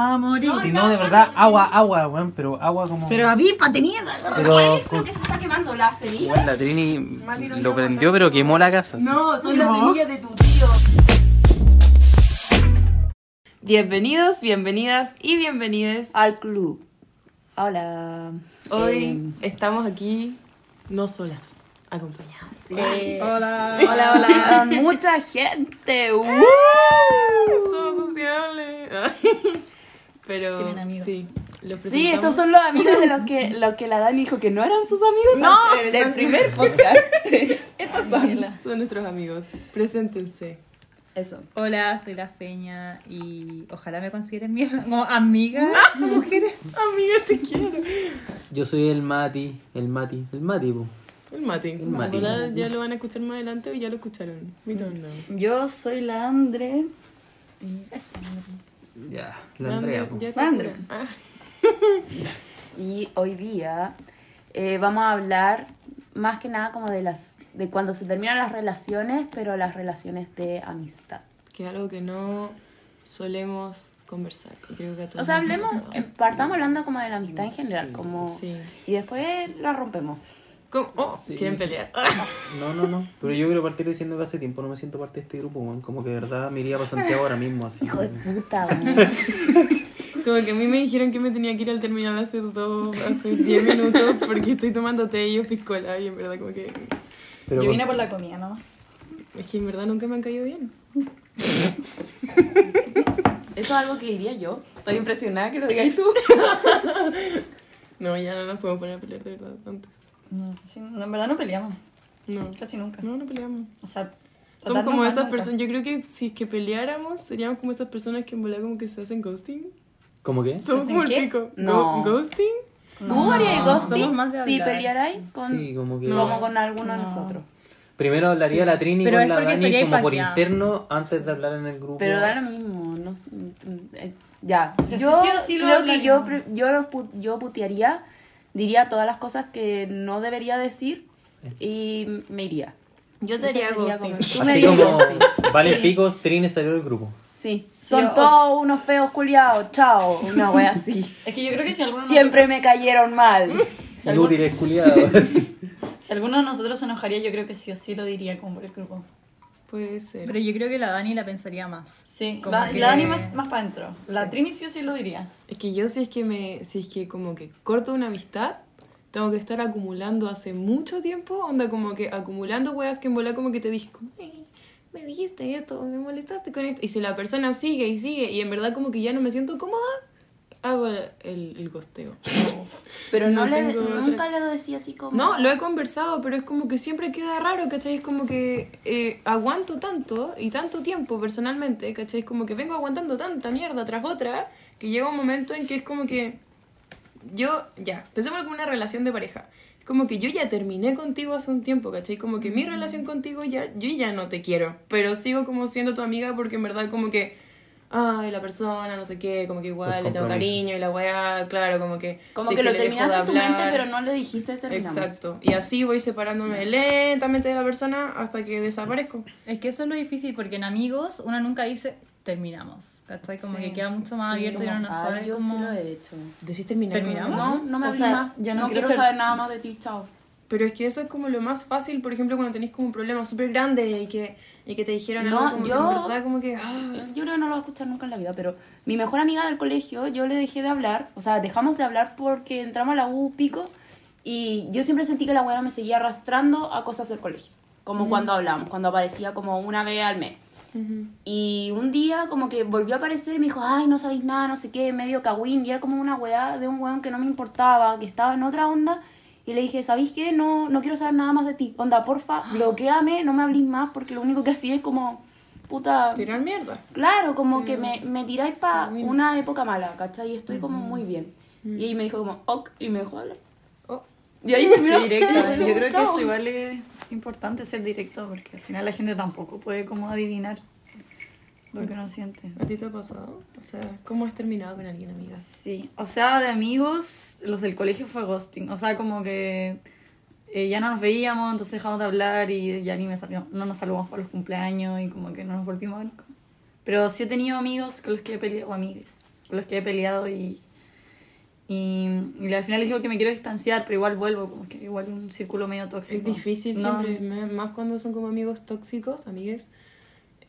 vamos a morir. Si no, de verdad, agua, agua, weón, pero agua como. Pero avispa, tenía. Pero ¿Qué es lo con- que se está quemando? ¿La semilla? Weón, la Trini lo prendió, pero quemó la casa. No, son las semillas de tu tío. Bienvenidos, bienvenidas y bienvenides. al club. Hola. Hoy estamos aquí, no solas, acompañadas. Hola. Hola, hola. Mucha gente. Uh. Somos sociables. Pero Tienen amigos. sí, los Sí, estos son los amigos de los que, los que la Dani dijo que no eran sus amigos No. antes del primer podcast. estos son. Son nuestros amigos. Preséntense. Eso. Hola, soy la Feña y ojalá me consideren mi como amiga. Mujeres. Amiga, te quiero. Yo soy el Mati, el Mati, el Mati, po. El Mati. El Mati. Ahora ya lo van a escuchar más adelante o ya lo escucharon. We don't know. Yo soy la Andre. Y eso. Ya, la Andrea. Ya te Andrea. Ah. Y hoy día eh, vamos a hablar más que nada como de las de cuando se terminan las relaciones, pero las relaciones de amistad. que es algo que no solemos conversar. que Creo que a todos O sea, hablemos, partamos hablando como de la amistad en general, como Sí. y después la rompemos. ¿Cómo? Oh, Sí. quieren pelear. No, no, no. Pero yo quiero partir diciendo que hace tiempo no me siento parte de este grupo, weón. Como que de verdad me iría para Santiago ahora mismo, así. Hijo de como- puta, weón. Como que a mí me dijeron que me tenía que ir al terminal hace dos, hace 10 minutos porque estoy tomando té y yo piscola y en verdad como que... Pero Yo con- vine por la comida, ¿no? Es que en verdad nunca me han caído bien. Eso es algo que diría yo. Estoy impresionada que lo digas tú. No, ya no nos podemos poner a pelear de verdad antes. No, sí, no, en verdad no peleamos. No, Casi nunca. no, no peleamos. O sea, Somos como esas personas, yo creo que si es que peleáramos, seríamos como esas personas que en verdad como que se hacen ghosting. ¿Cómo qué? Somos como el qué? pico. No. ¿Ghosting? ¿Tú harías ghosting somos más de si pelearais con, Sí, como que. como con alguno de nosotros? Primero hablaría la Trini Pero con la Dani como por paqueado. interno antes de hablar en el grupo. Pero da lo mismo. No, sé, eh, ya. Yo sí sí creo que yo, yo, yo putearía, diría todas las cosas que no debería decir y me iría. Yo te sería ghosting. como- Así como vale picos, Trini salió del grupo. Sí, Sí, son todos unos feos culiados, chao, una wea así. Es que yo creo que si alguno, de Siempre me cayeron mal. Inútiles culiados. nosotros- si alguno de nosotros se enojaría, yo creo que sí o sí lo diría como por el grupo. Puede ser. Pero yo creo que la Dani la pensaría más. Sí, Como la, que- la Dani más, más para adentro. La Trini sí o sí lo diría. Es que yo si es que me, si es que como que corto una amistad, tengo que estar acumulando hace mucho tiempo, onda como que acumulando weas que en bola como que te dije, como, "Ey, me dijiste esto, me molestaste con esto. Y si la persona sigue y sigue y en verdad como que ya no me siento cómoda, hago el, el, gosteo. Pero no, No le, tengo otra- nunca le decía así como... No, lo he conversado, pero es como que siempre queda raro, ¿cachai? Es como que eh, aguanto tanto y tanto tiempo personalmente, ¿cachai? Es como que vengo aguantando tanta mierda tras otra que llega un momento en que es como que yo, ya, pensemos en una relación de pareja. Es como que yo ya terminé contigo hace un tiempo, ¿cachai? Como que mi relación contigo ya, yo ya no te quiero, pero sigo como siendo tu amiga porque en verdad como que, ay, la persona, no sé qué, como que igual le tengo cariño y la weá, claro, como que... Como que es lo de terminaste en tu mente, pero no le dijiste terminamos. Exacto. Y así voy separándome lentamente de la persona hasta que desaparezco. Es que eso es lo difícil porque en amigos uno nunca dice terminamos. ¿Cachai? Como Sí, que queda mucho más sí, abierto y uno no sabe yo cómo... sí lo he hecho. Decís terminar. ¿Terminamos? No, no me O sea, más. yo no, no quiero quiero ser- saber nada más de ti, chao. Pero es que eso es como lo más fácil, por ejemplo, cuando tenéis como un problema súper grande y que, y que te dijeron No, algo como yo- que en verdad como que... ah, Yo creo que no lo voy a escuchar nunca en la vida, pero mi mejor amiga del colegio, yo le dejé de hablar, o sea, dejamos de hablar porque entramos a la U pico y yo siempre sentí que la buena me seguía arrastrando a cosas del colegio, como cuando hablamos, cuando aparecía como una vez al mes. ujú. Y un día como que volvió a aparecer y me dijo, ay, no sabéis nada, no sé qué, medio cagüín. Y era como una weá de un weón que no me importaba, que estaba en otra onda. Y le dije, ¿sabéis qué? No, no quiero saber nada más de ti. Onda, porfa, bloqueame, no me hablís más, porque lo único que hacía es como, puta... Tirar mierda. Claro, como Sí. que me, me tiráis para una época mala, ¿cachai? Y estoy como muy bien. Y ahí me dijo como, ok, y me dejó hablar. Oh. Y ahí terminó. Directo. Yo creo que eso igual es importante ser directo porque al final la gente tampoco puede como adivinar lo que uno siente. ¿A ti te ha pasado? O sea, ¿cómo has terminado con alguien, amiga? Sí, o sea, de amigos, los del colegio fue ghosting. O sea, como que eh, ya no nos veíamos, entonces dejamos de hablar y ya ni me salió, no nos saludamos por los cumpleaños y como que no nos volvimos a ver. Pero sí he tenido amigos con los que he peleado, o amigues, con los que he peleado y, y, y al final digo que me quiero distanciar, pero igual vuelvo, como que igual un círculo medio tóxico. Es difícil No, siempre, más cuando son como amigos tóxicos, amigues,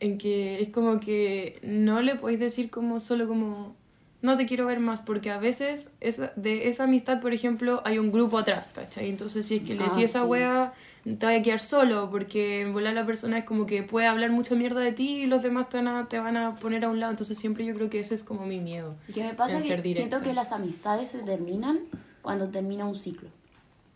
en que es como que no le podéis decir como solo como no te quiero ver más, porque a veces esa, de esa amistad, por ejemplo, hay un grupo atrás, ¿cachai? Entonces si es que le Ah, decís esa sí. wea, te vas a quedar solo, porque en volar la persona es como que puede hablar mucha mierda de ti y los demás te van a, te van a poner a un lado, entonces siempre yo creo que ese es como mi miedo. Y que me pasa que siento que las amistades se terminan cuando termina un ciclo.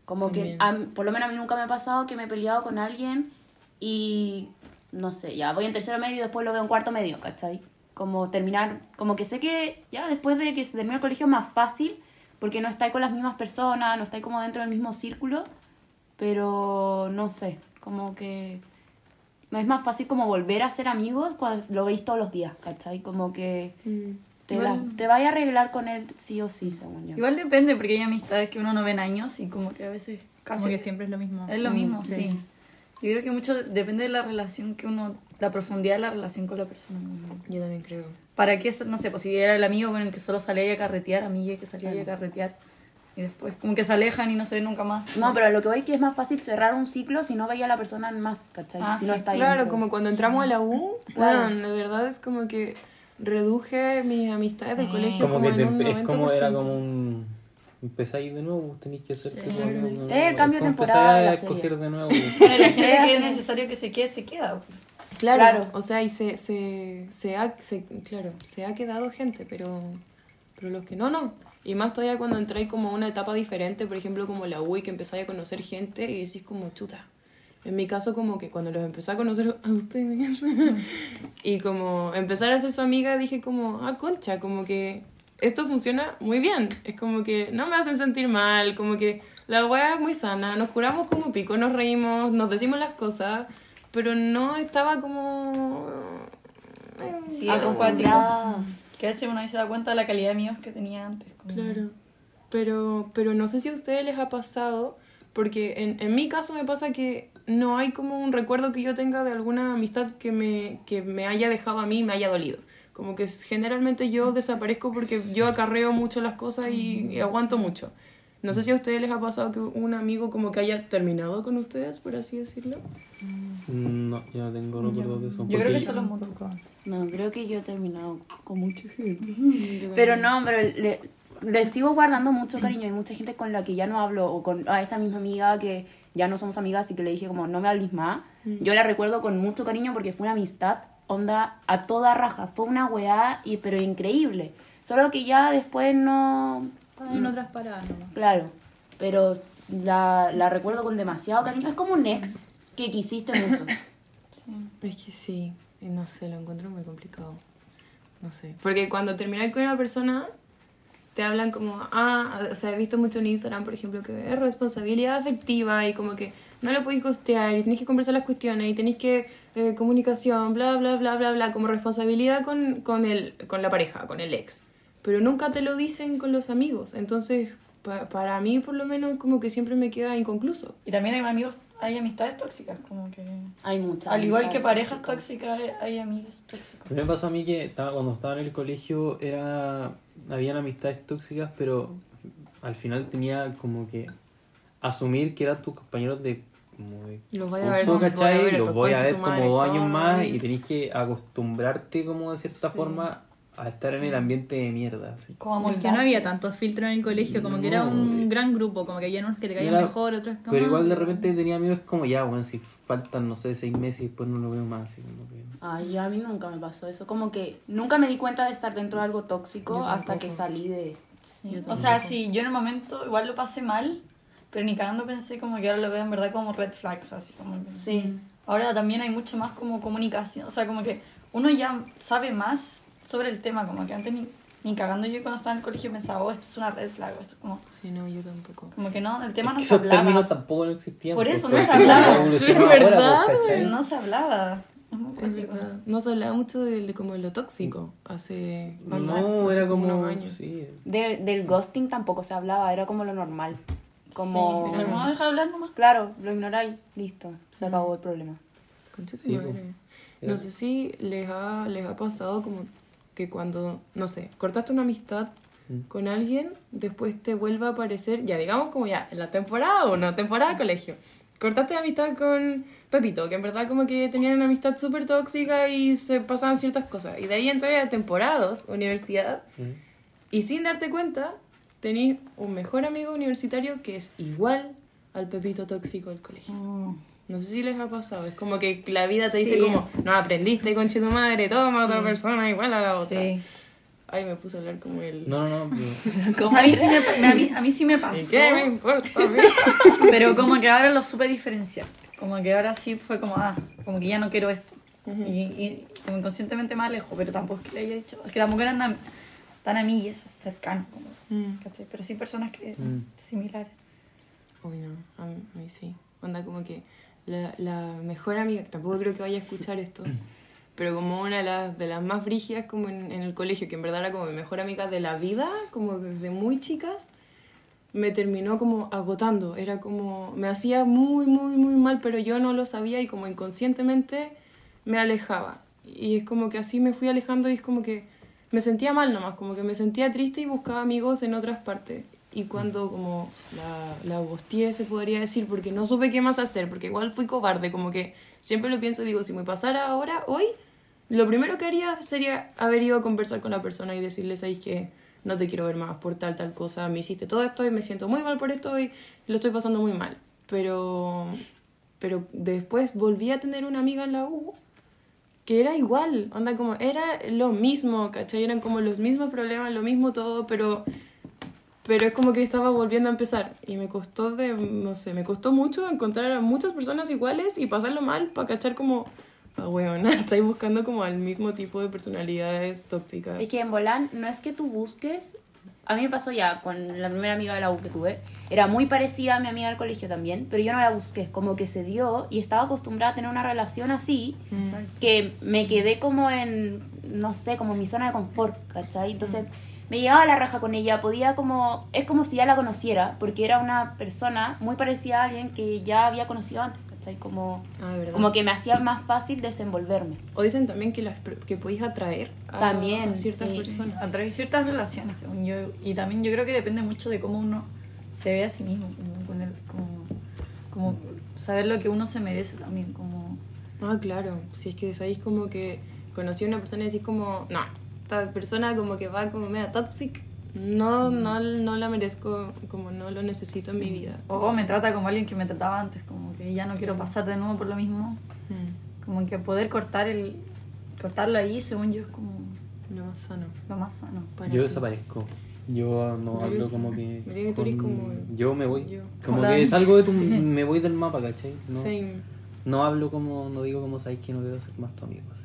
Como que, También. a mí- por lo menos a mí nunca me ha pasado que me he peleado con alguien y, no sé, ya voy en tercero medio y después lo veo en cuarto medio, ¿cachai? Como terminar, como que sé que ya después de que se termina el colegio es más fácil porque no estáis con las mismas personas, no estáis como dentro del mismo círculo, pero no sé, como que es más fácil como volver a ser amigos cuando lo veis todos los días, ¿cachai? Como que te, Igual- la- te vaya a arreglar con él sí o sí, según yo. Igual depende, porque hay amistades que uno no ve en años y como que a veces casi Como que siempre es lo mismo. es lo Mm, mismo, sí. sí. Yo creo que mucho depende de la relación que uno, la profundidad de la relación con la persona. Yo también creo. ¿Para qué? No sé, pues si era el amigo con el que solo salía a carretear, amiga que salía a carretear. Y después como que se alejan y no se ven nunca más. No, pero lo que voy es que es más fácil cerrar un ciclo si no veía a la persona más, ¿cachai? Ah, si no sí, está ahí Claro, dentro. como cuando entramos a la U, Claro. bueno, de verdad es como que reduje mis amistades del Sí. colegio Como como, que te en un empe- 90%. es como era como un empezáis de nuevo, tenéis que hacer Sí. como- Es el cambio de temporada empezáis a serie. escoger de nuevo. Bueno, la gente Es que es necesario que se quede, se queda. Claro, Claro. o sea, y se, se, se, ha, se- claro, se ha quedado gente, pero, pero los que no, no. Y más todavía cuando entráis como a una etapa diferente, por ejemplo, como la UI, que empezáis a conocer gente y decís como chuta. En mi caso, como que cuando los empecé a conocer a ustedes y como empezar a ser su amiga, dije como, ah, concha, como que esto funciona muy bien. Es como que no me hacen sentir mal, como que la wea es muy sana, nos curamos como pico, nos reímos, nos decimos las cosas, pero no estaba como... eh, Sí, Acostumbrada. Que a veces uno ahí se da cuenta de la calidad de amigos que tenía antes. como- Claro. Pero, pero no sé si a ustedes les ha pasado, porque en, en mi caso me pasa que no hay como un recuerdo que yo tenga de alguna amistad que me, que me haya dejado a mí y me haya dolido. Como que generalmente yo desaparezco porque yo acarreo mucho las cosas y, y aguanto mucho. No sé si a ustedes les ha pasado que un amigo como que haya terminado con ustedes, por así decirlo. No, yo tengo recuerdos de eso. Yo creo que solo mutuo. No, creo que yo he terminado con mucha gente. Pero no, pero le, le sigo guardando mucho cariño. Hay mucha gente con la que ya no hablo, o con a esta misma amiga que ya no somos amigas y que le dije como no me hables más. Yo la recuerdo con mucho cariño porque fue una amistad, onda, a toda raja. Fue una weá, y, pero increíble. Solo que ya después no... Otras paradas nomás. Claro, pero la, la recuerdo con demasiado cariño. Es como un ex que quisiste mucho. Es que sí, y no sé, lo encuentro muy complicado. No sé. Porque cuando terminas con una persona, te hablan como, ah, o sea, he visto mucho en Instagram, por ejemplo, que es responsabilidad afectiva y como que no lo podéis costear y tenéis que conversar las cuestiones y tenéis que eh, comunicación, bla, bla, bla, bla, bla, como responsabilidad con, con, el, con la pareja, con el ex. Pero nunca te lo dicen con los amigos. Entonces, pa- para mí, por lo menos, como que siempre me queda inconcluso. Y también hay amigos, hay amistades tóxicas, como que... Hay muchas. Al igual que parejas tóxicas. tóxicas, hay amigos tóxicos. A mí me pasó a mí que estaba, cuando estaba en el colegio era habían amistades tóxicas, pero al final tenía como que asumir que eran tus compañeros de como de Los voy a ver, curso, los voy a ver, los estos voy a conches ver su como dos años más y- tenés que acostumbrarte como de cierta Sí. forma a estar en el ambiente de mierda. así. Como Es que no había tantos filtros en el colegio, como que era No. un gran grupo, como que había unos que te caían Era- mejor, otros como... Pero igual de repente tenía amigos como ya, bueno, si faltan, no sé, seis meses y después no lo veo más. Así como que... Ay, a mí nunca me pasó eso. Como que nunca me di cuenta de estar dentro de algo tóxico hasta que salí de... Sí. O sea, sí, yo en el momento igual lo pasé mal, pero ni cagando pensé como que ahora lo veo en verdad como red flags, así como que... Sí. Ahora también hay mucho más como comunicación, o sea, como que uno ya sabe más sobre el tema, como que antes ni, ni cagando yo cuando estaba en el colegio pensaba, oh, esto es una red flag, esto es como, Sí, no, yo tampoco. como que no, el tema Es no que se esos hablaba. términos tampoco no existían. Por pues, eso, no es se hablaba. Sí, pues, ¿verdad? ¿cachai? No se hablaba. Es muy Es. No se hablaba mucho de, de como de lo tóxico hace, hace- No, hace era como... unos años. Sí. Del, del ghosting tampoco se hablaba, era como lo normal. Como... Sí, pero no deja hablar nomás. Claro, lo ignoráis, listo, se acabó el problema. Sí, madre. No sé si les ha, les ha pasado como que cuando, no sé, cortaste una amistad Mm. con alguien, después te vuelva a aparecer, ya digamos como ya, en la temporada 1, temporada colegio. Cortaste amistad con Pepito, que en verdad como que tenían una amistad súper tóxica y se pasaban ciertas cosas. Y de ahí entré a temporada 2, universidad, Mm. y sin darte cuenta, tenés un mejor amigo universitario que es igual al Pepito tóxico del colegio. Mm. No sé si les ha pasado, es como que la vida te dice Sí. como, no aprendiste con tu madre, toma otra persona igual a la otra. Sí. Ay, me puse a hablar como el... No, no, no. pero- O sea, a, mí sí me, me- a, mí, a mí sí me ¿Y pasó. qué me importa a mí? Pero como que ahora lo supe diferenciar. Como que ahora sí fue como, ah, como que ya no quiero esto. y, y como inconscientemente me alejo, pero tampoco es que le haya dicho. Es que tampoco eran tan amigues cercanos. Como, Mm. ¿cachai? Pero sí personas que Mm. similares. Uy, no, a mí, a mí sí. Onda como que la, la mejor amiga, que tampoco creo que vaya a escuchar esto, pero como una de las, de las más brígidas como en, en el colegio, que en verdad era como mi mejor amiga de la vida, como desde muy chicas, me terminó como agotando. Era como, me hacía muy, muy, muy mal, pero yo no lo sabía y como inconscientemente me alejaba. Y es como que así me fui alejando y es como que me sentía mal nomás, como que me sentía triste y buscaba amigos en otras partes. Y cuando como la, la gosteé, se podría decir, porque no supe qué más hacer, porque igual fui cobarde, como que siempre lo pienso, digo, si me pasara ahora, hoy, lo primero que haría sería haber ido a conversar con la persona y decirle, ¿sabéis que no te quiero ver más por tal, tal cosa? Me hiciste todo esto y me siento muy mal por esto y lo estoy pasando muy mal. Pero, pero después volví a tener una amiga en la U que era igual, onda como, era lo mismo, ¿cachai? Eran como los mismos problemas, lo mismo todo, pero, pero es como que estaba volviendo a empezar y me costó de, no sé, me costó mucho encontrar a muchas personas iguales y pasarlo mal para cachar como, ah, weona, estáis buscando como al mismo tipo de personalidades tóxicas. Es que en Volán no es que tú busques. A mí me pasó ya con la primera amiga de la U que tuve. Era muy parecida a mi amiga del colegio también, pero yo no la busqué. Como que se dio y estaba acostumbrada a tener una relación así que me quedé como en, no sé, como en mi zona de confort, ¿cachai? Entonces me llevaba a la raja con ella, podía como, es como si ya la conociera, porque era una persona muy parecida a alguien que ya había conocido antes, ¿cachai? Como, Ah, como que me hacía más fácil desenvolverme. O dicen también que, las, que podéis atraer a, También, a ciertas sí. personas. A través de ciertas relaciones, según yo. Y también yo creo que depende mucho de cómo uno se ve a sí mismo. Como, con el, como, como saber lo que uno se merece también. Como, Ah, claro. Si es que sabéis como que conocí a una persona y decís como, no, esta persona como que va como media toxic, no, no, no la merezco, como no lo necesito en mi vida. o me trata como alguien que me trataba antes. Como que ya no quiero pasar de nuevo por lo mismo. Mm, Como que poder cortar el cortarlo ahí, según yo, es como Lo más sano. lo más sano. para Yo ti. desaparezco. Yo no hablo como que. yo con- como- me voy. yo. Como Hola. que salgo de tu. Me voy del mapa, ¿cachai? No, Same. no hablo como. No digo como sabéis que no quiero ser más tu amigo. así.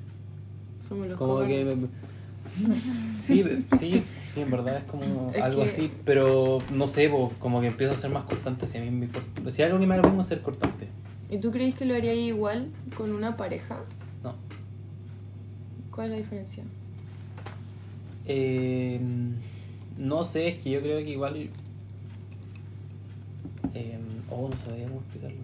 Somos los Como que. me- Sí, sí, sí, en verdad es como Es algo que- así, pero no sé, como que empiezo a ser más cortante. Si a mí me Si hay algo que me mismo es ser cortante. ¿Y tú crees que lo haría igual con una pareja? No. ¿Cuál es la diferencia? Eh, no sé, es que yo creo que igual. Eh, oh, no sabía cómo explicarlo.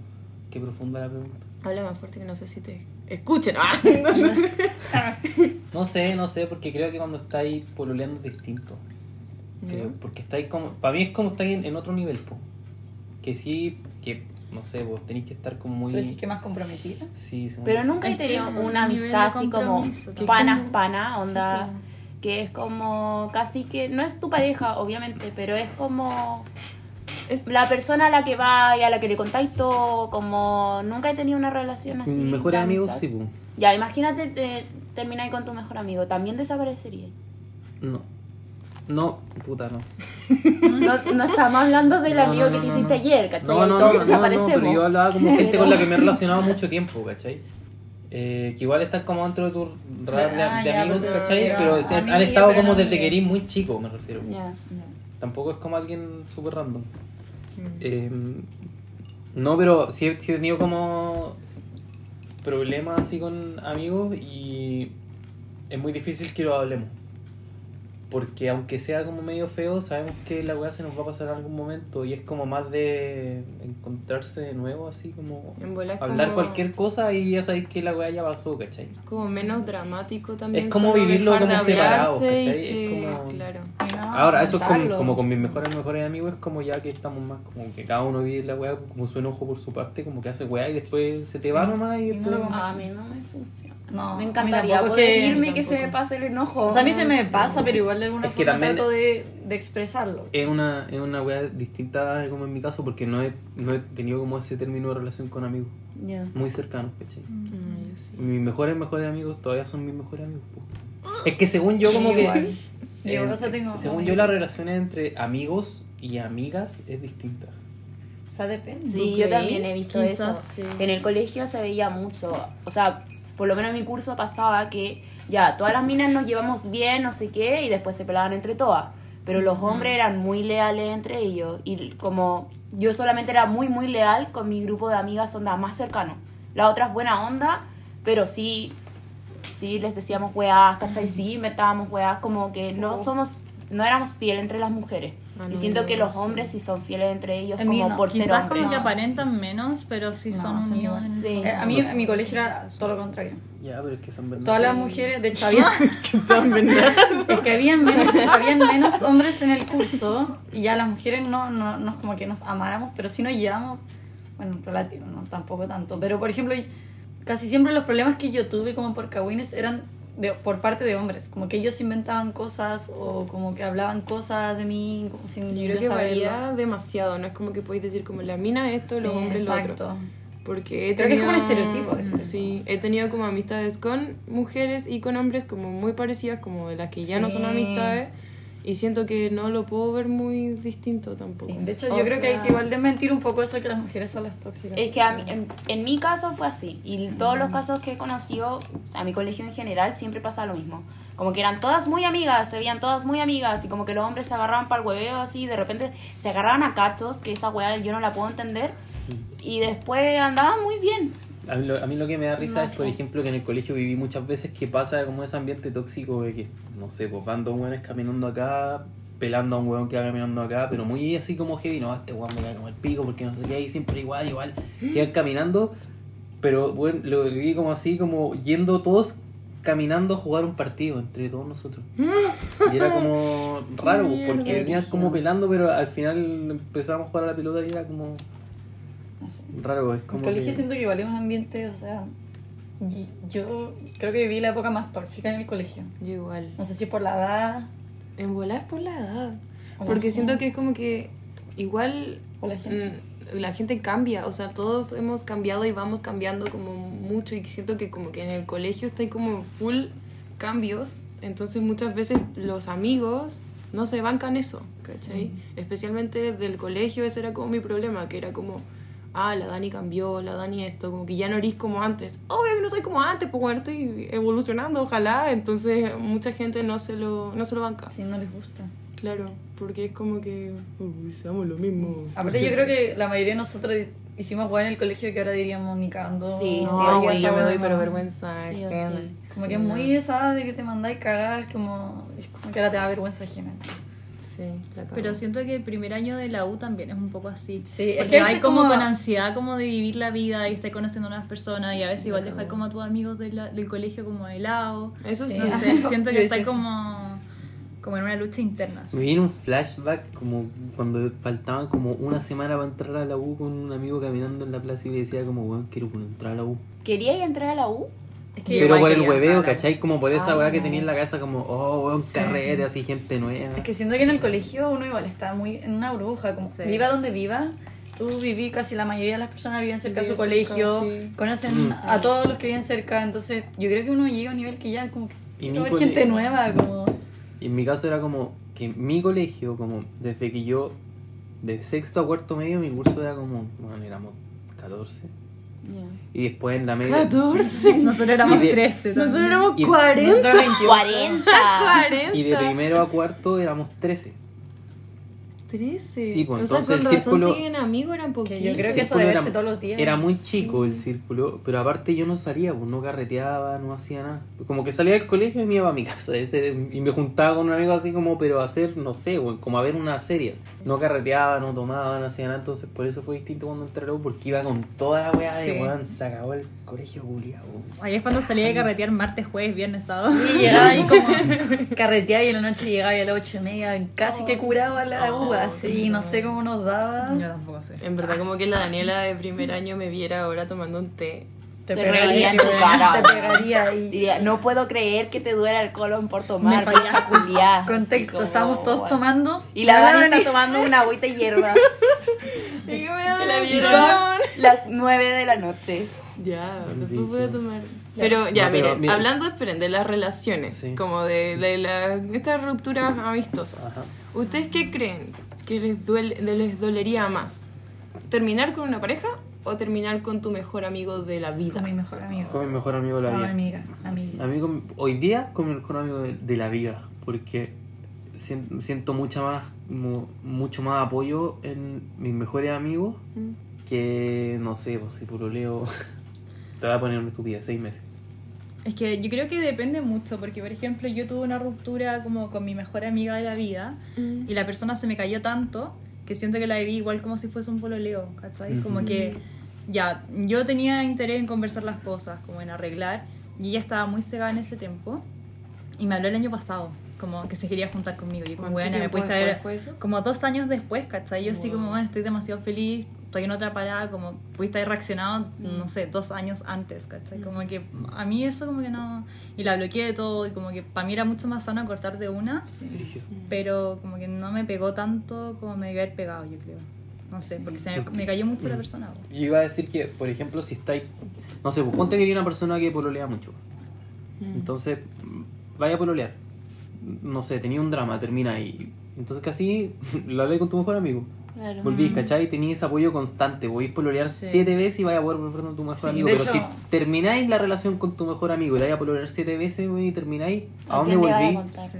Qué profunda la pregunta. Habla más fuerte que no sé si te escuchen. ¡Ah! No sé, no sé, porque creo que cuando estáis pololeando es distinto. Creo, porque estáis como. Para mí es como estáis en, en otro nivel, po. Que sí, que no sé, vos tenéis que estar como muy. ¿Tú decís que más comprometida? Sí, Pero nunca he tenido una amistad así como panas, como- pana, onda, Sí, que es como casi que, no es tu pareja, obviamente, pero es como Es- la persona a la que va y a la que le contáis todo, como nunca he tenido una relación así. Amigos, amistad. sí, po. Ya, imagínate te, termináis con tu mejor amigo, también desaparecería. No. No, puta, no. No, no estamos hablando del No, amigo no, que te no, hiciste no. ayer, ¿cachai? No, no, no, no, no, desaparecemos. pero yo hablaba como gente con la que me he relacionado mucho tiempo, ¿cachai? Eh, que igual están como dentro de tu de, Ah, de amigos, pero- ¿cachai? pero Pero se- han estado como desde que eres muy chico, me refiero. Tampoco es como alguien súper random. Mm. Eh, no, pero sí, he- sí he tenido como problemas así con amigos y es muy difícil que lo hablemos. Porque aunque sea como medio feo, sabemos que la weá se nos va a pasar en algún momento y es como más de encontrarse de nuevo, así como hablar como- cualquier cosa y ya sabéis que la weá ya pasó, ¿cachai? Como menos dramático también. Es como vivirlo como y ¿cachai? Es como- Claro. No, Ahora, eso es como, afrontarlo. como con mis mejores mejores amigos, es como ya que estamos más, como que cada uno vive la weá como su enojo por su parte, como que hace weá y después se te va nomás y Y no vamos A mí no me funciona. No, me encantaría poder que- irme y que se me pase el enojo. O sea, a mí se me pasa, pero igual de alguna Es que forma también- trato de, de expresarlo. Es una, es una weá distinta como en mi caso porque no he, no he tenido como ese término de relación con amigos Ya. muy cercanos, ¿cachai? Ay, sí. Y Mis mejores mejores amigos todavía son mis mejores amigos. po. Es que según yo como que... Igual. Yo, eh, tengo- según yo las relaciones entre amigos y amigas es distinta. O sea, depende. Sí, ¿Tú yo también he visto Quizás eso. sí. En el colegio se veía mucho. O sea, por lo menos en mi curso pasaba que ya, todas las minas nos llevamos bien, no sé qué, y después se pelaban entre todas. Pero los hombres eran muy leales entre ellos. Y como yo solamente era muy, muy leal con mi grupo de amigas onda más cercano. La otra es buena onda, pero sí, sí les decíamos weás, ¿cachai? Sí, inventábamos weás, como que no somos, no éramos fieles entre las mujeres. Ah, y siento que los hombres sí son fieles entre ellos En como no. por ser Quizás hombres. como que aparentan menos, pero sí No, son son unidos. Sí. Eh, a mí en mi colegio era todo lo contrario. Ya, pero es que son. Todas las mujeres, de hecho, había, es que habían menos, habían menos hombres en el curso y ya las mujeres no, no, no es como que nos amáramos, pero sí nos llevamos, bueno, relativo, no tampoco tanto. Pero por ejemplo, casi siempre los problemas que yo tuve como por cagüines eran de, por parte de hombres, como que ellos inventaban cosas o como que hablaban cosas de mí como sin Yo yo, creo que saberlo. varía demasiado, no es como que podéis decir como la mina esto, los hombres lo exacto. otro. Porque he Creo que es como un estereotipo eso. Sí, he tenido como amistades con mujeres y con hombres como muy parecidas, como de las que ya no son amistades. Y siento que no lo puedo ver muy distinto tampoco. Sí, de hecho, O yo creo que hay sea- que igual desmentir un poco eso que las mujeres son las tóxicas. Es que a mí- en, en mi caso fue así. Y en todos los casos que he conocido, a mi colegio en general, siempre pasa lo mismo. Como que eran todas muy amigas, se veían todas muy amigas. Y como que los hombres se agarraban para el hueveo así. De repente se agarraban a cachos, que esa weá yo no la puedo entender. Y después andaban muy bien. A mí, lo, a mí lo que me da risa No es, por sé. ejemplo, que en el colegio viví muchas veces que pasa como ese ambiente tóxico de que, no sé, pues van dos hueones caminando acá, pelando a un hueón que va caminando acá, pero muy así como heavy, no, este hueón me cae como el pico porque no sé qué, y siempre igual, igual. Iban caminando, pero bueno, lo viví como así, como yendo todos caminando a jugar un partido entre todos nosotros. Y era como raro, porque venían como pelando, pero al final empezábamos a jugar a la pelota y era como No sé. raro, es El como colegio que- siento que igual es un ambiente, o sea, yo creo que viví la época más tóxica en el colegio. Yo igual. No sé si por la edad En volar es por la edad. o Porque sé, siento que es como que igual por la gente. mm, la gente cambia, o sea, todos hemos cambiado y vamos cambiando como mucho y siento que como que en el colegio estoy como full cambios, entonces muchas veces los amigos no se bancan eso, ¿cachai? Especialmente del colegio ese era como mi problema, que era como, ah, la Dani cambió, la Dani esto, como que ya no eres como antes. Obvio que no soy como antes, pues bueno, estoy evolucionando, ojalá, entonces mucha gente no se lo, no se lo banca. Si no les gusta. Claro, porque es como que uy, seamos lo mismo. Aparte, yo creo que la mayoría de nosotros hicimos jugar en el colegio que ahora diríamos ni cagando. Sí, No, sí, sí, sí, yo me doy no. pero vergüenza. Sí sí. Como Sí, que es no. muy esa de que te mandáis cagadas, como, es como que ahora te da vergüenza ajena. Sí, la. Pero siento que el primer año de la U también es un poco así. Sí, es Porque que hay como como- con ansiedad como de vivir la vida y estar conociendo nuevas personas y a veces igual dejar como a tus amigos de la- del colegio como de lado. Eso sí. No sé, siento que está como, como en una lucha interna. así. Me viene un flashback como cuando faltaban como una semana para entrar a la U con un amigo caminando en la plaza y le decía como, weón, quiero entrar a la U. ¿Quería ir a entrar a la U? Es que Pero por el hueveo. ¿cachai? Como por esa Ah, weá que sí. tenía en la cabeza como, oh, weón, carrete, así gente nueva. Es que siento que en el colegio uno igual está muy en una burbuja, como Sí. viva donde viva. Tú viví, casi la mayoría de las personas viven cerca de su colegio, sí. conocen Mm. a todos los que viven cerca, entonces yo creo que uno llega a un nivel que ya como que Y ver gente nueva, como... Y en mi caso era como que mi colegio, como desde que yo, de sexto a cuarto medio, mi curso era como, bueno, éramos 14. Y después en la media... 14. Nosotros éramos Y de- 13. Nosotros también. éramos Y- 40. Nosotros 28. 40. 40. Y de primero a cuarto éramos 13. 13. Sí, pues, o sea, entonces con el razón círculo- siguen amigos, eran poquitos. yo creo que eso debe era- verse todos los días. Era muy chico el círculo, pero aparte yo no salía, pues no carreteaba, no hacía nada. Como que salía del colegio y me iba a mi casa. ese y me juntaba con un amigo así como, pero a hacer, no sé, güey, como a ver unas series. No carreteaba, no tomaba, no hacía nada. Entonces por eso fue distinto cuando entré a porque iba con toda la weá de Sí. weón, se acabó el colegio culiao. Ahí es cuando salía de carretear martes, jueves, viernes, sábado. Y llegaba ahí como carreteaba y en la noche llegaba a las ocho y media, casi que curaba la Oh, uva, así, no sé cómo nos daba. Yo tampoco sé. En verdad, como que la Daniela de primer año me viera ahora tomando un té. Te Se pegaría, reiría en tu cara. te pegaría y Diría, no puedo creer que te duela el colon por tomar, Me vieja culiá. contexto, Así estábamos como, todos bueno. tomando Y la Dani está tomando una agüita de hierba. ¿Y me da Y son las nueve de la noche. Ya, después voy a tomar. Pero ya, No, pero miren, mira- hablando, esperen, de las relaciones, Sí. como de, de la- estas rupturas amistosas. Ajá. ¿Ustedes qué creen que les, duele, les dolería más? ¿Terminar con una pareja o terminar con tu mejor amigo de la vida? con mi mejor amigo. Con mi mejor amigo de la No, vida. amiga, amiga. A mí con- hoy día con mi mejor amigo de, de la vida, porque sien- siento mucha más, mu- mucho más apoyo en mis mejores amigos Mm. que, no sé, pues si puro leo, te voy a poner una estupidez, seis meses. Es que yo creo que depende mucho, porque por ejemplo yo tuve una ruptura como con mi mejor amiga de la vida Mm. y la persona se me cayó tanto que siento que la viví igual como si fuese un pololeo, ¿cachai? Como Ujú. que ya, yo tenía interés en conversar las cosas, como en arreglar, y ella estaba muy cegada en ese tiempo y me habló el año pasado, como que se quería juntar conmigo. Y yo como, ¿Cuánto bueno, me fue eso? Como dos años después, ¿cachai? Yo así Wow. como, bueno, estoy demasiado feliz, estoy en otra parada, como pudiste haber reaccionado, Mm. no sé, dos años antes, ¿cachai? Como que a mí eso como que no... Y la bloqueé de todo y como que para mí era mucho más sano cortar de una, pero como que no me pegó tanto como me debe haber pegado, yo creo. No sé, porque se me, me cayó mucho la Mm. persona. Yo iba a decir que, por ejemplo, si estáis, no sé, pues ponte que eres una persona que pololea mucho. Mm. Entonces, vaya a pololear. No sé, tenía un drama, termina ahí. Entonces casi lo hablé con tu mejor amigo. Claro. Volví, ¿cachai? Tenías ese apoyo constante. Podéis pololear Sí. siete veces y vais a poder volver con tu mejor Sí, amigo. Pero hecho- si termináis la relación con tu mejor amigo y la vais a pololear siete veces y termináis, ¿a ¿A dónde a volví?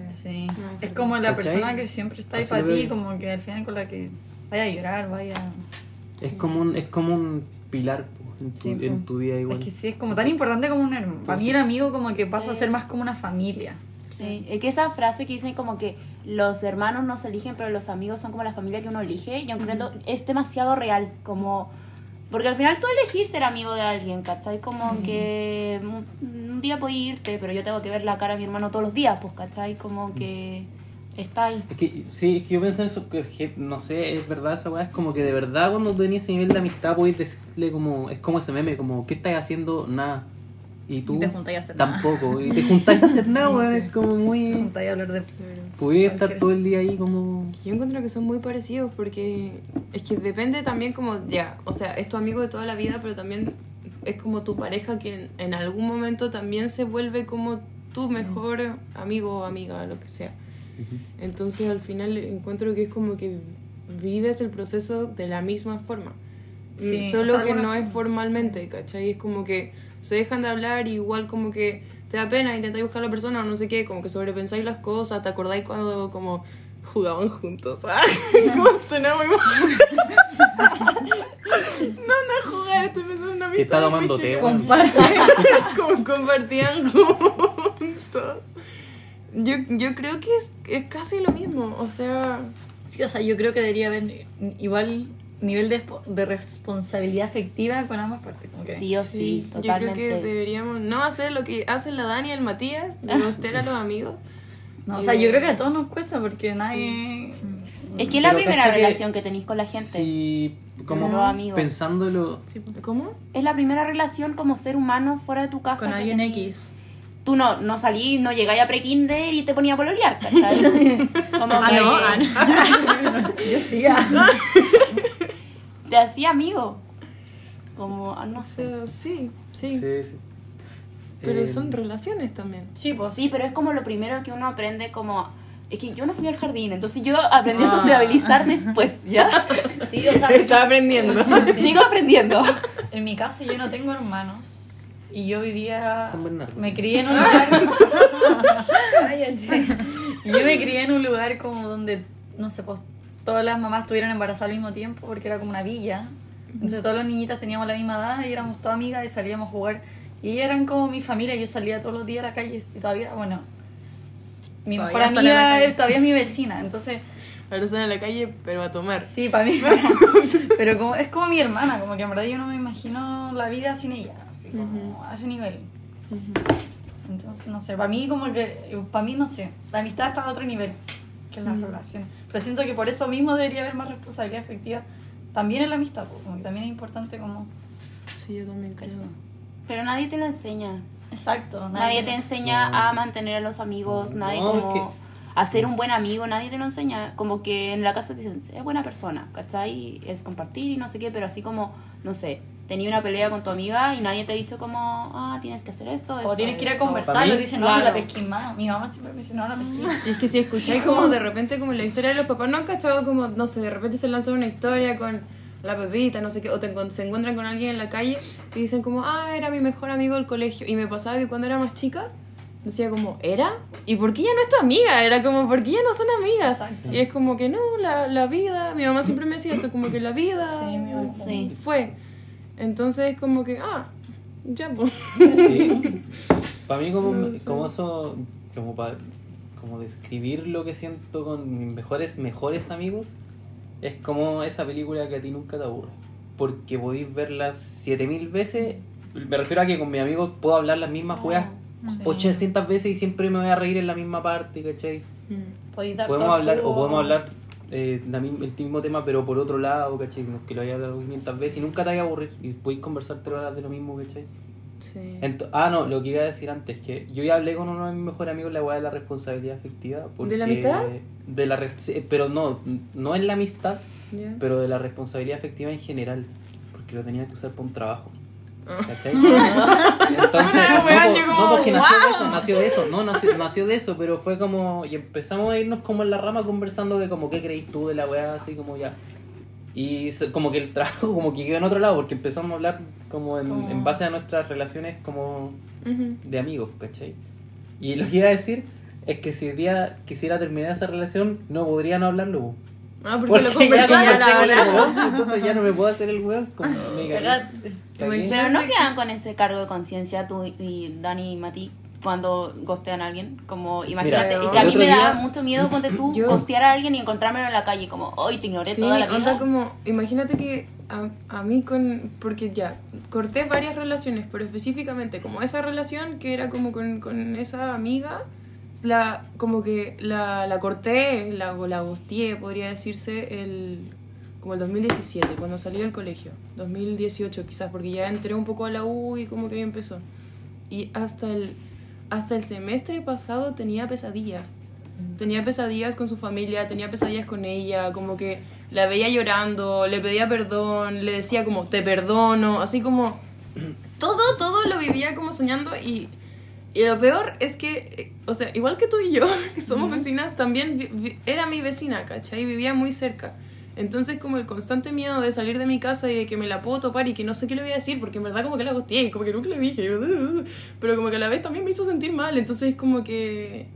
Sí. Es como la ¿Cachai? persona que siempre está ahí Así para ti, como que al final con la que vaya a llorar, vaya... Es como un, es como un pilar en tu, Sí, en po. tu vida igual. Es que sí, es como tan importante como un hermano. Para mí el amigo como que pasa a ser más como una familia. Sí, es que esa frase que dicen como que los hermanos no se eligen, pero los amigos son como la familia que uno elige, yo creo que es demasiado real, como... Porque al final tú elegís ser amigo de alguien, ¿cachai? Como que un, día puedes irte, pero yo tengo que ver la cara de mi hermano todos los días, pues, ¿cachai? Como que está ahí. Es que, sí, es que yo pienso en eso, que, no sé, es verdad esa weá, es como que de verdad cuando tenés ese nivel de amistad podéis decirle como, es como ese meme, como, ¿qué estás haciendo? Nada. Y tú Y te juntáis a hacer nada. tampoco, y te juntáis a hacer nada, weón, es como muy... Hablar de... Podéis estar todo el día ahí como... Yo encuentro que son muy parecidos porque es que depende también como, ya, o sea, es tu amigo de toda la vida, pero también es como tu pareja que en, en algún momento también se vuelve como tu mejor amigo o amiga, lo que sea. Entonces al final encuentro que es como que vives el proceso de la misma forma. Sí, o Solo sea, que no es forma, formalmente, ¿cachai? Es como que se dejan de hablar y igual como que te da pena, intentáis buscar a la persona o no sé qué, como que sobrepensáis las cosas, te acordáis cuando como jugaban juntos. ¿ah? ¿Cómo suena muy mal? No, no jugar, estoy pensando en una Que está amistad tomando té, como compartían juntos. Yo, yo creo que es, es casi lo mismo, o sea... Sí, o sea, yo creo que debería haber igual nivel de, de responsabilidad afectiva con ambas partes. Como que... Sí o sí, yo creo totalmente. que deberíamos no hacer lo que hacen la Dani y el Matías, de a los amigos. No, o sea, yo creo que a todos nos cuesta porque nadie... Es que es la Pero primera cacha que relación que tenéis con la gente. Sí, como Con los amigos. pensándolo... ¿Cómo? Es la primera relación como ser humano fuera de tu casa. Con alguien tenís. X. Tú no, no salís, no llegáis a pre-kinder y te ponía a pololear, ¿cachai? Como Ah, que no, ah, no. Yo sí, ah. Te hacía amigo. Como, ah, no O sé. sea, sí, sí. Sí, sí. Pero Eh, son relaciones también. Sí, pues. Sí, pero es como lo primero que uno aprende como... Es que yo no fui al jardín, entonces yo aprendí a Ah. sociabilizar después, ¿ya? Sí, o sea, Estaba aprendiendo. Sigo aprendiendo. en mi caso yo no tengo hermanos. Y yo vivía... San Bernardo. Me crié en un lugar... Cállate. yo me crié en un lugar como donde, no sé, pues todas las mamás estuvieran embarazadas al mismo tiempo porque era como una villa. Entonces todas las niñitas teníamos la misma edad y éramos todas amigas y salíamos a jugar. Y eran como mi familia, yo salía todos los días a la calle y todavía, bueno, mi Todavía mejor amiga todavía es mi vecina, entonces Ahora están en la calle, pero a tomar. sí, para mí. Pero como, es como mi hermana, como que en verdad yo no me imagino la vida sin ella, así como a ese nivel. Entonces, no sé, para mí como que, para mí no sé, la amistad está a otro nivel que la relación. Pero siento que por eso mismo debería haber más responsabilidad efectiva también en la amistad, como que también es importante como Sí, yo también creo. eso. Pero nadie te lo enseña. Exacto. Nadie te enseña No. a mantener a los amigos, nadie No, es como a ser un buen amigo, nadie te lo enseña. Como que en la casa te dicen, es buena persona, ¿cachai? Es compartir y no sé qué, pero así como, no sé, tenía una pelea con tu amiga y nadie te ha dicho como, ah, tienes que hacer esto. O tienes que ir a esto". conversar, mí, le dicen, no, claro. la pesquín más. Mi mamá siempre me dice, no, la pesquín. Y es que si escucháis como de repente como la historia de los papás, no han cachado como, no sé, de repente se lanzan una historia con la pepita, no sé qué, o te se encuentran con alguien en la calle y dicen como, ah, era mi mejor amigo del colegio. Y me pasaba que cuando era más chica, decía como, ¿era? ¿Y por qué ya no es tu amiga? Era como, ¿por qué ya no son amigas? Exacto. Y es como que no, la, la vida, mi mamá siempre me decía eso, como que la vida Sí, mi mamá Sí. fue. Entonces es como que, ah, ya pues. Sí. Para mí como, como eso, como para como describir lo que siento con mis mejores, mejores amigos, es como esa película que a ti nunca te aburre. Porque podéis verlas 7000 veces. Me refiero a que con mis amigos puedo hablar las mismas weas Sí. 800 veces y siempre me voy a reír en la misma parte, ¿cachai? Podéis dar Podemos hablar, o podemos hablar eh, la el mismo tema, pero por otro lado, ¿cachai? Que lo hayas hablado 500 veces y nunca te vaya a aburrir. Y podéis conversar tres horas de lo mismo, ¿cachai? Sí. Ah, no, lo que iba a decir antes, que yo ya hablé con uno de mis mejores amigos la weá de la responsabilidad afectiva. porque- ¿De la amistad? De la pero no, no en la amistad, pero de la responsabilidad afectiva en general, porque lo tenía que usar para un trabajo. Ah. ¿Cachai? Entonces, Weón, yo no, porque nació de eso, nació de eso, no, nació, nació de eso, pero fue como, y empezamos a irnos como en la rama conversando de como qué creís tú de la weá, así como ya. Y como que el trabajo como que quedó en otro lado, porque empezamos a hablar como en, Como- en base a nuestras relaciones como de amigos, ¿cachai? Y lo que iba a decir es que si el día quisiera terminar esa relación, no podría no hablarlo. Ah, porque, porque lo ya conversaba conversé la con el hora. weón, entonces ya no me puedo hacer el weón como cagué. Pero no quedan con ese cargo de conciencia tú y Dani y Mati cuando gostean a alguien. Como, imagínate, Mira, es que a mí me da día- mucho miedo ponte tú Yo- gostear a alguien y encontrármelo en la calle. Como, hoy te ignoré Sí, toda la vida. como, imagínate que a, a mí con, porque ya, corté varias relaciones, pero específicamente como esa relación que era como con, con esa amiga, la, como que la, la corté, la, la gosteé, podría decirse, el, como el 2017, cuando salí del colegio, 2018 quizás, porque ya entré un poco a la U y como que ahí empezó. Y hasta el, hasta el semestre pasado tenía pesadillas. Tenía pesadillas con su familia, tenía pesadillas con ella, como que la veía llorando, le pedía perdón, le decía como te perdono, así como todo, todo lo vivía como soñando y, y lo peor es que, eh, o sea, igual que tú y yo, que somos vecinas, también vi- vi- era mi vecina, ¿cachai? Vivía muy cerca. Entonces como el constante miedo de salir de mi casa y de que me la puedo topar y que no sé qué le voy a decir, porque en verdad como que la gosteé y como que nunca le dije, pero como que a la vez también me hizo sentir mal, entonces como que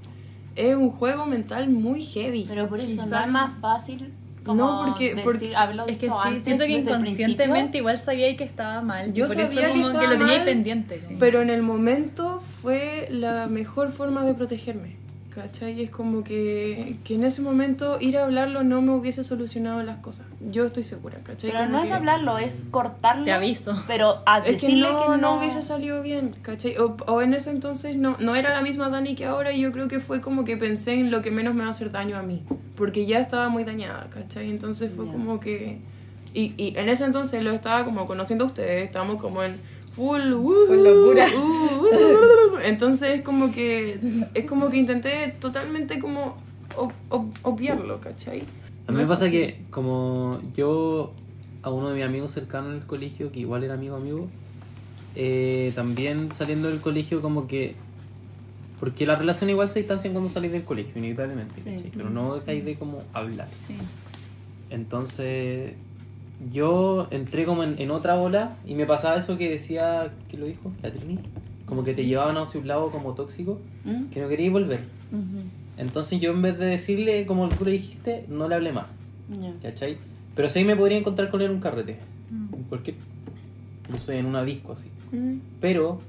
es un juego mental muy heavy. Pero por eso no Quizás- es más fácil como No, porque- decir, porque- haberlo Es que dicho sí, antes, siento que inconscientemente igual sabía que estaba mal. Yo por sabía eso que como estaba que lo tenía ahí mal, pendiente. Pero en el momento fue la mejor forma de protegerme. ¿Cachai? Es como que, que en ese momento ir a hablarlo no me hubiese solucionado las cosas. Yo estoy segura, ¿cachai? Pero Como no es hablarlo, es cortarlo. Te aviso. Pero a Es que decirle no, que no, no hubiese salido bien, ¿cachai? O, o en ese entonces no, no era la misma Dani que ahora y yo creo que fue como que pensé en lo que menos me va a hacer daño a mí. Porque ya estaba muy dañada, ¿cachai? Entonces fue como que... Y, y en ese entonces lo estaba como conociendo a ustedes, estábamos como en full... uh, Full locura. uh, uh, entonces es como que... Es como que intenté totalmente como ob- ob- obviarlo, ¿cachai? A mí me pasa que como yo a uno de mis amigos cercanos en el colegio, que igual era amigo amigo, eh, también saliendo del colegio como que... Porque la relación igual se distancia cuando salís del colegio, inevitablemente, Sí. ¿cachai? Pero no dejáis de como hablar. Sí. Entonces yo entré como en, en otra ola y me pasaba eso que decía, ¿qué lo dijo? La Trini. Como que te llevaban hacia un lado como tóxico, ¿Mm? que no querías volver. Entonces yo en vez de decirle como tú le dijiste, no le hablé más. Ya. ¿Cachai? Pero sí me podría encontrar con él en un carrete. En cualquier. No sé, en una disco así. Mm. Pero.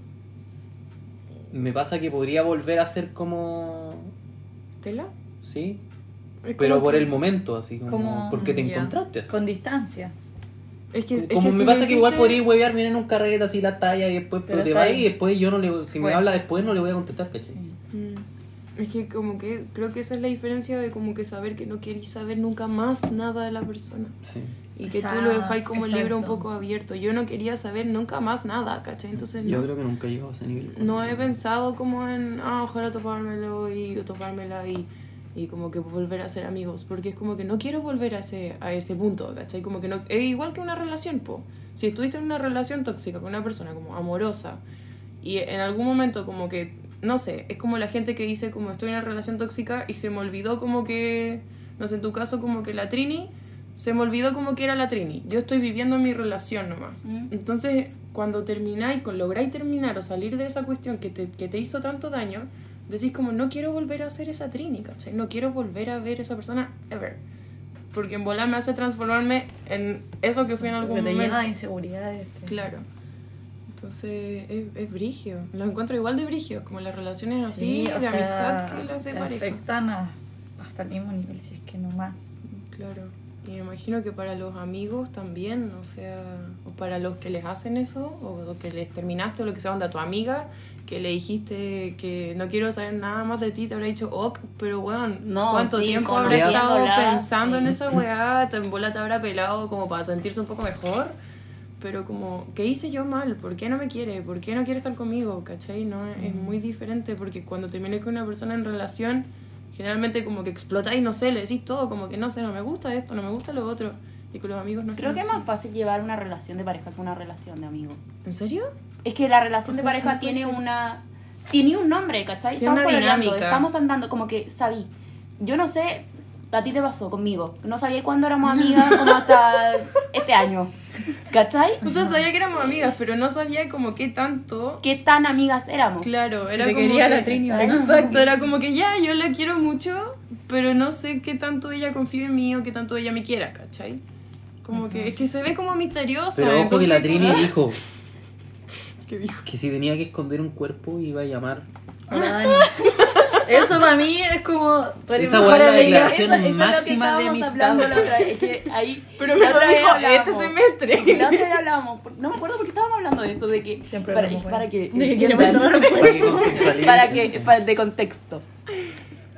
Me pasa que podría volver a ser como. ¿Tela? Sí. Pero por que- el momento, así como. Como- porque te encontraste así. Con distancia. Es que, es Como que me si pasa que igual podría huevear bien en un carrete así la talla y después pero Pero te va ahí. y después yo no le. Si me Bueno. habla después no le voy a contestar, ¿cachai? Mm. Es que como que creo que esa es la diferencia de como que saber que no querís saber nunca más nada de la persona. Sí. Y que tú Exacto, lo dejáis como el libro un poco abierto. Yo no quería saber nunca más nada, ¿cachai? Entonces Yo no, creo que nunca he llegado a ese nivel. no he pensado como en, ah, ojalá topármelo y topármela y, y como que volver a ser amigos. Porque es como que no quiero volver a ese, a ese punto, ¿cachai? Como que no, es igual que una relación, po. Si estuviste en una relación tóxica con una persona como amorosa y en algún momento como que, no sé, es como la gente que dice como estoy en una relación tóxica y se me olvidó como que, no sé, en tu caso como que la Trini, se me olvidó como que era la Trini. Yo estoy viviendo mi relación nomás. Mm. Entonces, cuando termináis, lográis terminar o salir de esa cuestión que te, que te hizo tanto daño, decís como no quiero volver a ser esa Trini, ¿cachai? No quiero volver a ver esa persona ever. Porque en volar me hace transformarme en eso que fui en algún que te momento. llena de inseguridades. te- Claro. Entonces es, es brigio. Lo encuentro igual de brigio, como las relaciones así Sí, de sea, amistad que las de te pareja. afectan a- hasta el mismo nivel, si es que no más. Claro. Y me imagino que para los amigos también, o sea, o para los que les hacen eso, o, que les terminaste, o lo que sea, onda tu amiga, que le dijiste que no quiero saber nada más de ti, te habrá dicho ok, pero bueno, No, ¿cuánto sí, tiempo habrá estado pensando sí. en esa weá? En bola te habrá pelado como para sentirse un poco mejor. Pero como, ¿qué hice yo mal? ¿Por qué no me quiere? ¿Por qué no quiere estar conmigo? ¿Cachai? No, es muy diferente porque cuando terminé con una persona en relación, generalmente como que explotáis, no sé, le decís todo, como que no sé, no me gusta esto, no me gusta lo otro. Y con los amigos no Creo que es más fácil llevar una relación de pareja que una relación de amigo. ¿En serio? Es que la relación O de pareja tiene ser. una... Tiene un nombre, ¿cachai? Tiene una pololeando, dinámica. estamos andando, como que sabí. Yo no sé, a ti te pasó conmigo. No sabía cuándo éramos amigas como hasta este año. ¿Cachai? O sea, sabía que éramos amigas, pero no sabía como qué tanto... ¿Qué tan amigas éramos? Claro, Si era te como quería que- la Trini, ¿no? Exacto, era como que ya, yo la quiero mucho, pero no sé qué tanto ella confía en mí o qué tanto ella me quiera, ¿cachai? Como que es que se ve como misteriosa. Pero ojo que la Trini como- dijo ¿Qué dijo? que si tenía que esconder un cuerpo iba a llamar. Hola, Dani. Eso para mí es como. Esa es la declaración Eso- eso es lo que máxima de amistad. hablando la otra vez, es que ahí- Pero me lo dijo este hablábamos. semestre. La otra vez hablábamos, no me acuerdo por qué estábamos hablando de esto, de que Siempre para, hablamos, para que De que entiendan. Para que para que para, de contexto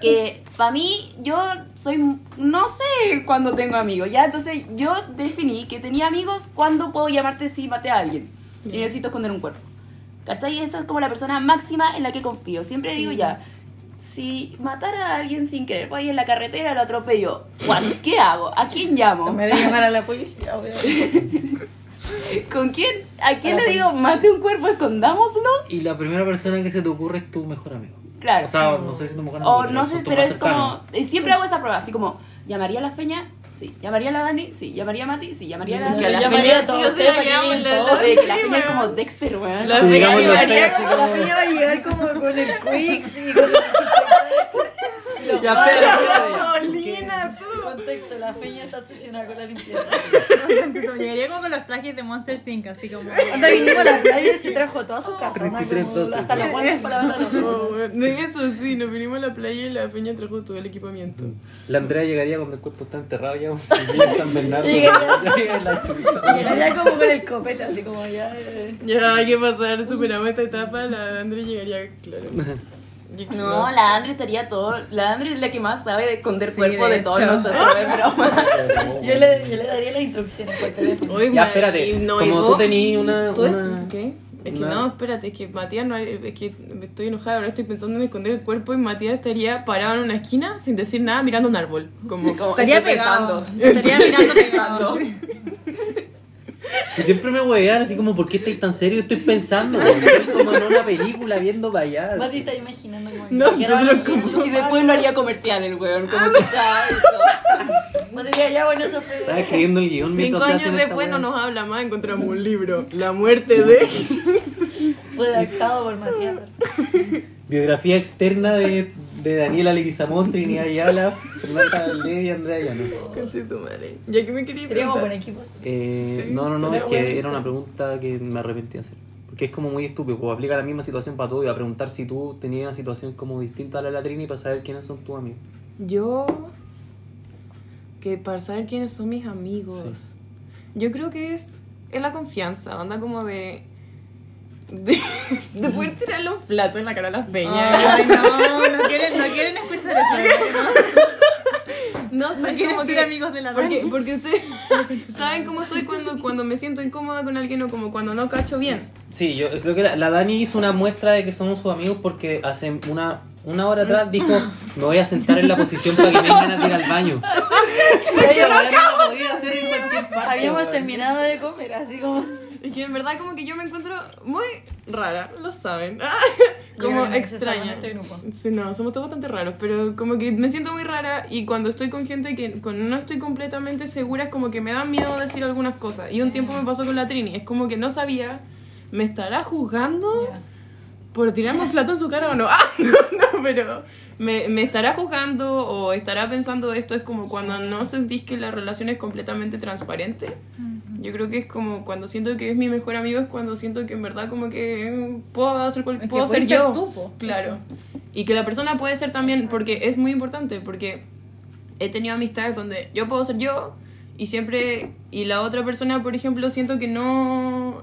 que para mí yo soy no sé cuándo tengo amigos ya entonces yo definí que tenía amigos cuando puedo llamarte si maté a alguien y necesito esconder un cuerpo ¿cachai? esa es como la persona máxima en la que confío siempre digo ya si matara a alguien sin querer voy en la carretera lo atropello Juan, ¿qué hago? ¿a quién llamo? Me de llamar a la policía, obviamente. ¿con quién? ¿a quién A le digo mate un cuerpo escondámoslo? Y la primera persona que se te ocurre es tu mejor amigo. claro O sea, no sé si tu mejor amigo. O pero no sé, pero es como. cercanos. eh, Siempre hago esa prueba, así como. ¿Llamaría a la Feña? Sí. ¿Llamaría a la Dani? Sí. ¿Llamaría a Mati? Sí. ¿Llamaría a la Que a la llamaría a sí o todos, sí la la- que la Sí, Feña es weón. como Dexter, weón. La Pues feña así, como- La como- feña va a llegar como con el Quicks y con el Ya. Paulina, tú. Contexto, la feña está obsesionada con la limpieza. Llegaría como con los trajes de Monster Inc. Así como. Cuando vinimos a la playa se trajo toda su casa, ¿no? 33 Como hasta la guantes para lavar de eso sí, nos vinimos a la playa y la feña trajo todo el equipamiento. La Andrea llegaría cuando el cuerpo está enterrado ya en San Bernardo. Y- Ya llega la chucha. Y allá como con el copete, así como ya. eh. Ya hay que pasar, superamos esta etapa, la André llegaría, claro. No, la Andre estaría todo. La Andre es la que más sabe de esconder Sí, cuerpo de de todos nosotros, es broma. Yo le, yo le daría las instrucciones por teléfono. Ya, espérate, y no, como y tú tenías una- ¿Tú- una- ¿Qué? Es que no, espérate, es que Matías no, es que me estoy enojada, ahora estoy pensando en esconder el cuerpo y Matías estaría parado en una esquina sin decir nada mirando un árbol. Como, Como Estaría pensando. Estaría mirando pegado. Y siempre me huevean así como, ¿por qué estáis tan serio? Estoy pensando, estoy como en una película viendo para allá. Mati está imaginando como No, que pero graban como- Y después lo haría comercial el weón, como que está eso. Mati diría, ya bueno, eso Estaba fue escribiendo el guion Cinco años después no nos habla más, encontramos un libro, La muerte de... redactado por Matías. Biografía externa de, de Daniela Leguizamón, Trinidad Ayala, Fernanda Valdés y Andrea Llano. Conche tu madre. Ya que me quería Seríamos buen equipo. Eh, Sí, no, no, no, es que era una pregunta que me arrepentí de hacer. Porque es como muy estúpido, pues aplica la misma situación para todo y a preguntar si tú tenías una situación como distinta a la de la Trini para saber quiénes son tus amigos. Yo. Que para saber quiénes son mis amigos. Yo creo que es, es la confianza, onda como de. De, de poder tirar los platos en la cara a las peñas. Ay, no, no quieren, no quieren escuchar eso. No sé, No quieren como ser que- amigos de la porque, Dani. porque ustedes saben cómo soy cuando, cuando me siento incómoda con alguien o como cuando no cacho bien. Sí, yo creo que la, la Dani hizo una muestra de que somos sus amigos porque hace una, una hora atrás dijo, me voy a sentar en la posición para que me vengan a ir al baño. No Habíamos terminado de comer, así como. Es que en verdad como que yo me encuentro muy rara, lo saben. Como extraña. este grupo. Sí, no, somos todos bastante raros, pero como que me siento muy rara y cuando estoy con gente que con- no estoy completamente segura es como que me da miedo decir algunas cosas. Y un tiempo me pasó con la Trini, es como que no sabía, ¿me estará juzgando? Por tirarme un plato en su cara o no. Ah, no, no, pero me, me estará juzgando o estará pensando esto. Es como cuando no sentís que la relación es completamente transparente. Yo creo que es como cuando siento que es mi mejor amigo, es cuando siento que en verdad como que eh, puedo hacer cual- Es puedo ser ser yo. Claro. Y que la persona puede ser también, porque es muy importante, porque he tenido amistades donde yo puedo ser yo y siempre, y la otra persona, por ejemplo, siento que no,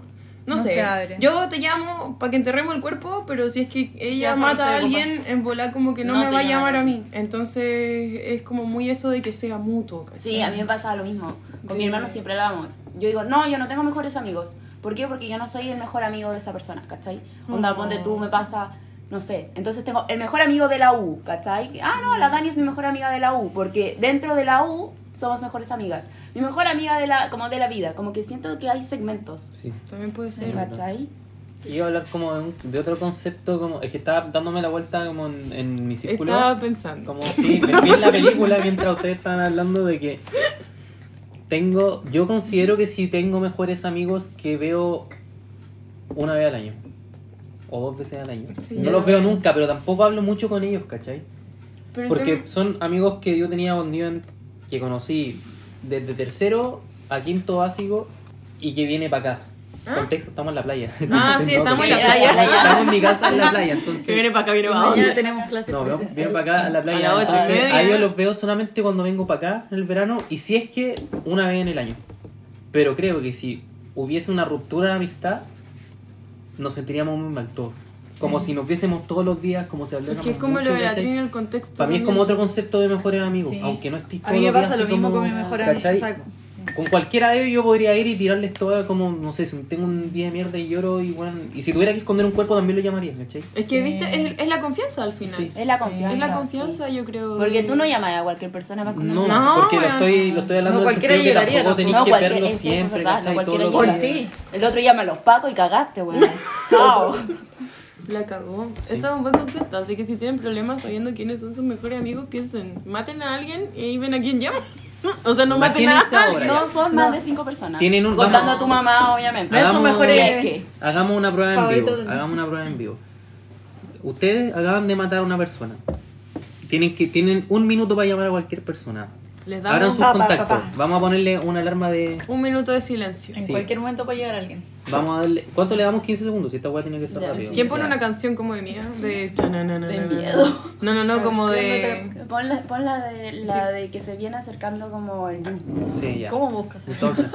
no, No sé, se abre. yo te llamo para que enterremos el cuerpo, pero si es que ella mata a alguien, en volar como que no, No me va a llama. llamar a mí. Entonces es como muy eso de que sea mutuo. ¿cachai? Sí, a mí me pasaba lo mismo. Con mi hermano siempre hablábamos. Yo digo, no, yo no tengo mejores amigos. ¿Por qué? Porque yo no soy el mejor amigo de esa persona, ¿cachai? Onda, Oh. ponte tú, me pasa, no sé. Entonces tengo el mejor amigo de la U, ¿cachai? Ah, no, la Dani es mi mejor amiga de la U. Porque dentro de la U somos mejores amigas. Mi mejor amiga de la, como de la vida. Como que siento que hay segmentos, Sí. También puede ser. ¿cachai? Iba a hablar como de, un- de otro concepto, como es que estaba dándome la vuelta como en, en mi círculo. Estaba pensando. Como si me vi en la película mientras ustedes estaban hablando de que tengo, yo considero que si tengo mejores amigos que veo una vez al año o dos veces al año. Sí, no los veo nunca, pero tampoco hablo mucho con ellos, ¿cachai? Pero Porque son amigos que yo tenía un nivel que conocí desde tercero a quinto básico y que viene para acá. Contexto, estamos en la playa. Ah, sí, estamos en la playa. Estamos en mi casa en la playa, entonces. que viene para acá, viene para Mañana abajo. tenemos clases No, vienen para acá a la playa. A a ellos los veo solamente cuando vengo para acá en el verano y si es que una vez en el año. Pero creo que si hubiese una ruptura de amistad, nos sentiríamos muy mal todos. Como si nos viésemos todos los días, como si Es habláramos que es como mucho, lo de la en el contexto. Para mí es como otro concepto de mejores amigos, Sí. aunque no estés A todos mí me días pasa lo mismo como- con mi mejor amigo. Sí. Con cualquiera de ellos yo podría ir y tirarles toda como, no sé, si tengo un día de mierda y lloro y bueno, y si tuviera que esconder un cuerpo también lo llamaría, ¿cachai? Es que, Sí. viste, es, es la confianza al final. Sí. Es la Sí. confianza. Es la sí. confianza, yo creo. Porque tú no llamas a cualquier persona más No, No, porque lo weón. estoy, lo estoy hablando No, cualquiera sentido que tampoco tenéis No, que verlo eso es siempre, verdad, no ¿cachai? Todos cualquiera días. ti. El otro llama a los pacos y cagaste, weón. Chao. La cagó. Sí. Eso es un buen concepto. Así que si tienen problemas sabiendo quiénes son sus mejores amigos, piensen, maten a alguien y ven a quién llama. o sea, no maten a alguien. No son más de cinco personas. Tienen un- Contando vamos- a tu mamá, obviamente. Sus Hagamos- mejores- Sí, es que- Hagamos una prueba en vivo. Hagamos una prueba en vivo. Ustedes acaban de matar a una persona. Tienen que tienen un minuto para llamar a cualquier persona. Les Abran damos sus Pa, pa, contactos. pa, pa. Vamos a ponerle una alarma de. un minuto de silencio. En Sí. cualquier momento puede llegar alguien. Vamos a darle. ¿Cuánto le damos? 15 segundos. Si esta weá tiene que ser Ya, rápido. ¿Quién pone Ya. una canción como de miedo? De... miedo. No, no, no, como de... Pon la, pon la de, la de que se viene acercando como el Sí, ya. ¿Cómo buscas? Entonces,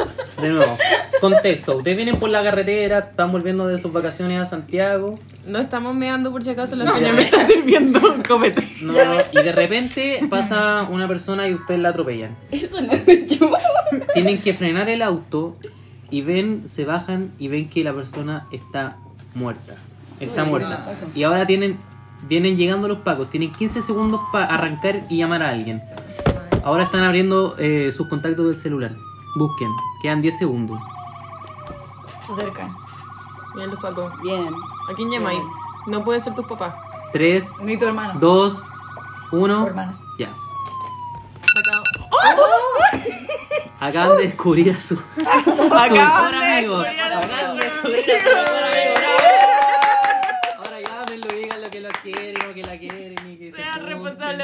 de nuevo, contexto. Ustedes vienen por la carretera, están volviendo de sus vacaciones a Santiago. No estamos meando por si acaso la peña me está sirviendo copete. No, y de repente pasa una persona y ustedes la atropellan. Eso no es yo. Tienen que frenar el auto y ven, se bajan y ven que la persona está muerta. Está Soy muerta. Y ahora tienen, vienen llegando los pacos, tienen 15 segundos para arrancar y llamar a alguien. Ahora están abriendo eh, sus contactos del celular. Busquen, quedan 10 segundos. Se acercan. Bien, los pacos. Bien. ¿A quién llamáis? No puede ser tus papás. 3, Ni tu hermano. 2, 1. Tu hermana. Ya. Sacado. Acaban de descubrir a su, a su mejor amigo. Acaban de descubrir a su mejor amigo. Ahora llámenlo y digan lo que lo quieren o que la quieren y que se junten.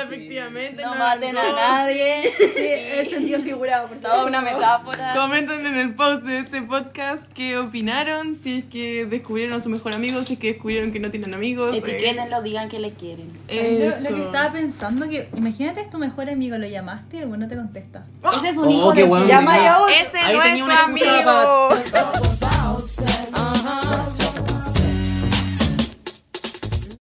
Efectivamente. No no maten a nadie. Sí, sentido figurado, por Toda una metáfora. Comenten en el post de este podcast qué opinaron, si es que descubrieron a su mejor amigo, si es que descubrieron que no tienen amigos. eh, Etiquétenlo, digan que le quieren. Lo, Eso. lo que estaba pensando que imagínate es tu mejor amigo, lo llamaste y el bueno no te contesta. Ese es un Oh, hijo qué de bueno. Llama ya otro. Ese es excusa amigo. para-